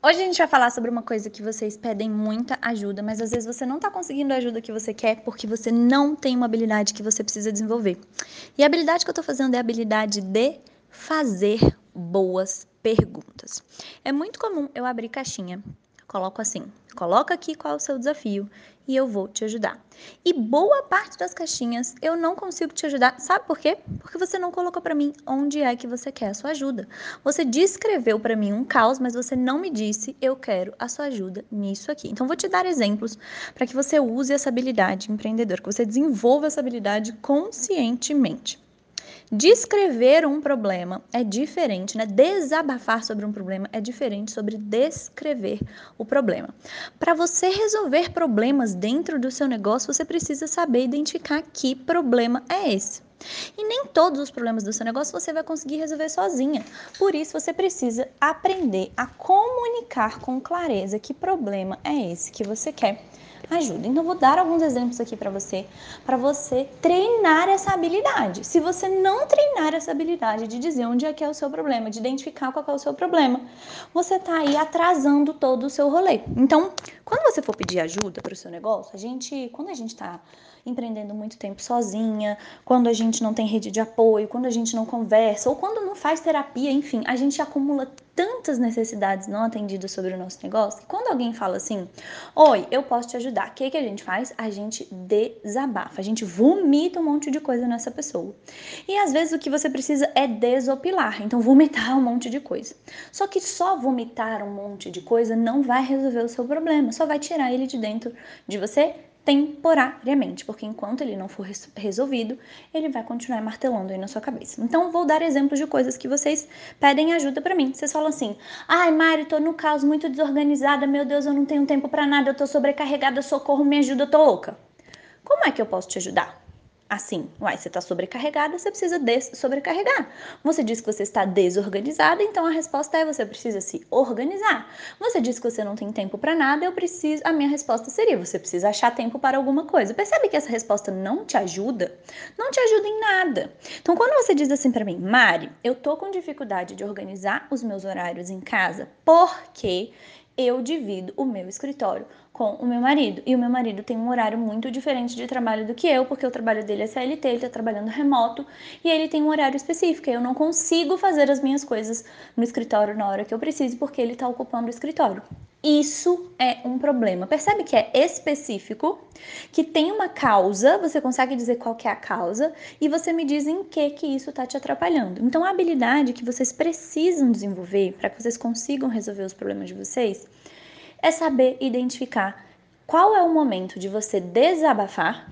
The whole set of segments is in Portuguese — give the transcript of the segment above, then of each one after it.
Hoje a gente vai falar sobre uma coisa que vocês pedem muita ajuda, mas às vezes você não está conseguindo a ajuda que você quer porque você não tem uma habilidade que você precisa desenvolver. E a habilidade que eu estou fazendo é a habilidade de fazer boas perguntas. É muito comum eu abrir caixinha coloco assim: coloca aqui qual é o seu desafio e eu vou te ajudar. E boa parte das caixinhas eu não consigo te ajudar. Sabe por quê? Porque você não colocou para mim onde é que você quer a sua ajuda. Você descreveu para mim um caos, mas você não me disse eu quero a sua ajuda nisso aqui. Então vou te dar exemplos para que você use essa habilidade empreendedora, que você desenvolva essa habilidade conscientemente. Descrever um problema é diferente, né? Desabafar sobre um problema é diferente sobre descrever o problema. Para você resolver problemas dentro do seu negócio, você precisa saber identificar que problema é esse. E nem todos os problemas do seu negócio você vai conseguir resolver sozinha. Por isso, você precisa aprender a comunicar com clareza que problema é esse que você quer ajuda. Então, vou dar alguns exemplos aqui para você, para você treinar essa habilidade. Se você não treinar essa habilidade de dizer onde é que é o seu problema, de identificar qual é o seu problema, você está aí atrasando todo o seu rolê. Então, quando você for pedir ajuda para o seu negócio, a gente, quando a gente está empreendendo muito tempo sozinha, quando a gente não tem rede de apoio, quando a gente não conversa ou quando não faz terapia, enfim, a gente acumula tantas necessidades não atendidas sobre o nosso negócio que quando alguém fala assim: Oi, eu posso te ajudar, o que, que a gente faz? A gente desabafa, a gente vomita um monte de coisa nessa pessoa. E às vezes o que você precisa é desopilar, então vomitar um monte de coisa. Só que só vomitar um monte de coisa não vai resolver o seu problema, só vai tirar ele de dentro de você temporariamente, porque enquanto ele não for resolvido, ele vai continuar martelando aí na sua cabeça. Então, vou dar exemplos de coisas que vocês pedem ajuda para mim. Vocês falam assim: "Ai, Mari, tô no caos, muito desorganizada, meu Deus, eu não tenho tempo para nada, eu tô sobrecarregada, socorro, me ajuda, eu tô louca". Como é que eu posso te ajudar? Assim, uai, você está sobrecarregada, você precisa sobrecarregar. Você diz que você está desorganizada, então a resposta é você precisa se organizar. Você diz que você não tem tempo para nada, eu preciso, a minha resposta seria você precisa achar tempo para alguma coisa. Percebe que essa resposta não te ajuda? Não te ajuda em nada. Então quando você diz assim para mim, Mari, eu tô com dificuldade de organizar os meus horários em casa porque eu divido o meu escritório com o meu marido. E o meu marido tem um horário muito diferente de trabalho do que eu, porque o trabalho dele é CLT, ele está trabalhando remoto e ele tem um horário específico. Eu não consigo fazer as minhas coisas no escritório na hora que eu preciso, porque ele está ocupando o escritório. Isso é um problema. Percebe que é específico, que tem uma causa, você consegue dizer qual que é a causa e você me diz em que que isso está te atrapalhando. Então a habilidade que vocês precisam desenvolver para que vocês consigam resolver os problemas de vocês é saber identificar qual é o momento de você desabafar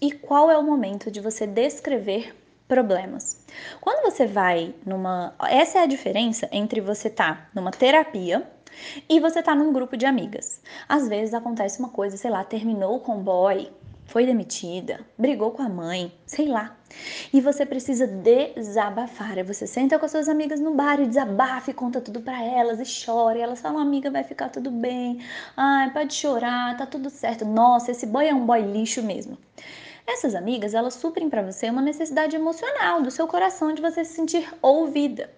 e qual é o momento de você descrever problemas. Quando você vai numa. Essa é a diferença entre você estar tá numa terapia e você tá num grupo de amigas. Às vezes acontece uma coisa, sei lá, terminou com o boy, foi demitida, brigou com a mãe, sei lá. E você precisa desabafar. Você senta com as suas amigas no bar e desabafa e conta tudo para elas e chora. E elas falam, amiga, vai ficar tudo bem. Ai, pode chorar, tá tudo certo. Nossa, esse boy é um boy lixo mesmo. Essas amigas, elas suprem para você uma necessidade emocional do seu coração de você se sentir ouvida.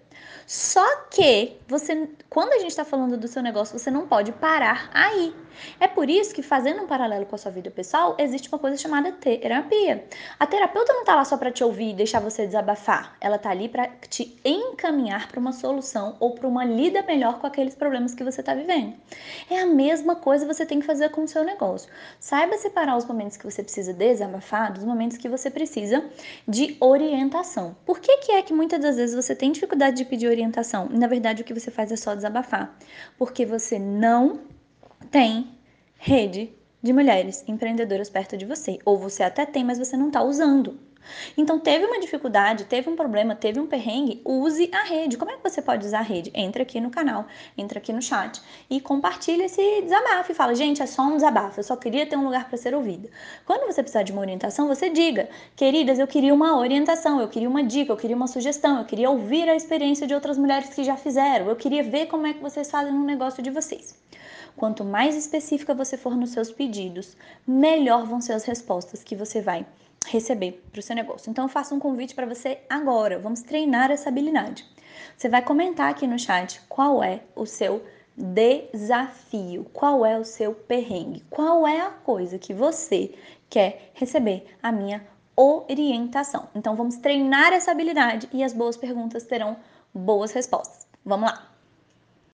Só que você, quando a gente está falando do seu negócio, você não pode parar aí. É por isso que, fazendo um paralelo com a sua vida pessoal, existe uma coisa chamada terapia. A terapeuta não está lá só para te ouvir e deixar você desabafar. Ela está ali para te encaminhar para uma solução ou para uma lida melhor com aqueles problemas que você está vivendo. É a mesma coisa você tem que fazer com o seu negócio. Saiba separar os momentos que você precisa desabafar dos momentos que você precisa de orientação. Por que, que é que muitas das vezes você tem dificuldade de pedir orientação. Na verdade, o que você faz é só desabafar, porque você não tem rede de mulheres empreendedoras perto de você, ou você até tem, mas você não está usando. Então, teve uma dificuldade, teve um problema, teve um perrengue, use a rede. Como é que você pode usar a rede? Entra aqui no canal, entra aqui no chat e compartilha esse desabafo e fala: gente, é só um desabafo, eu só queria ter um lugar para ser ouvida. Quando você precisar de uma orientação, você diga: queridas, eu queria uma orientação, eu queria uma dica, eu queria uma sugestão, eu queria ouvir a experiência de outras mulheres que já fizeram, eu queria ver como é que vocês fazem no negócio de vocês. Quanto mais específica você for nos seus pedidos, melhor vão ser as respostas que você vai receber para o seu negócio. Então, eu faço um convite para você agora. Vamos treinar essa habilidade. Você vai comentar aqui no chat qual é o seu desafio. Qual é o seu perrengue? Qual é a coisa que você quer receber a minha orientação? Então vamos treinar essa habilidade e as boas perguntas terão boas respostas. Vamos lá!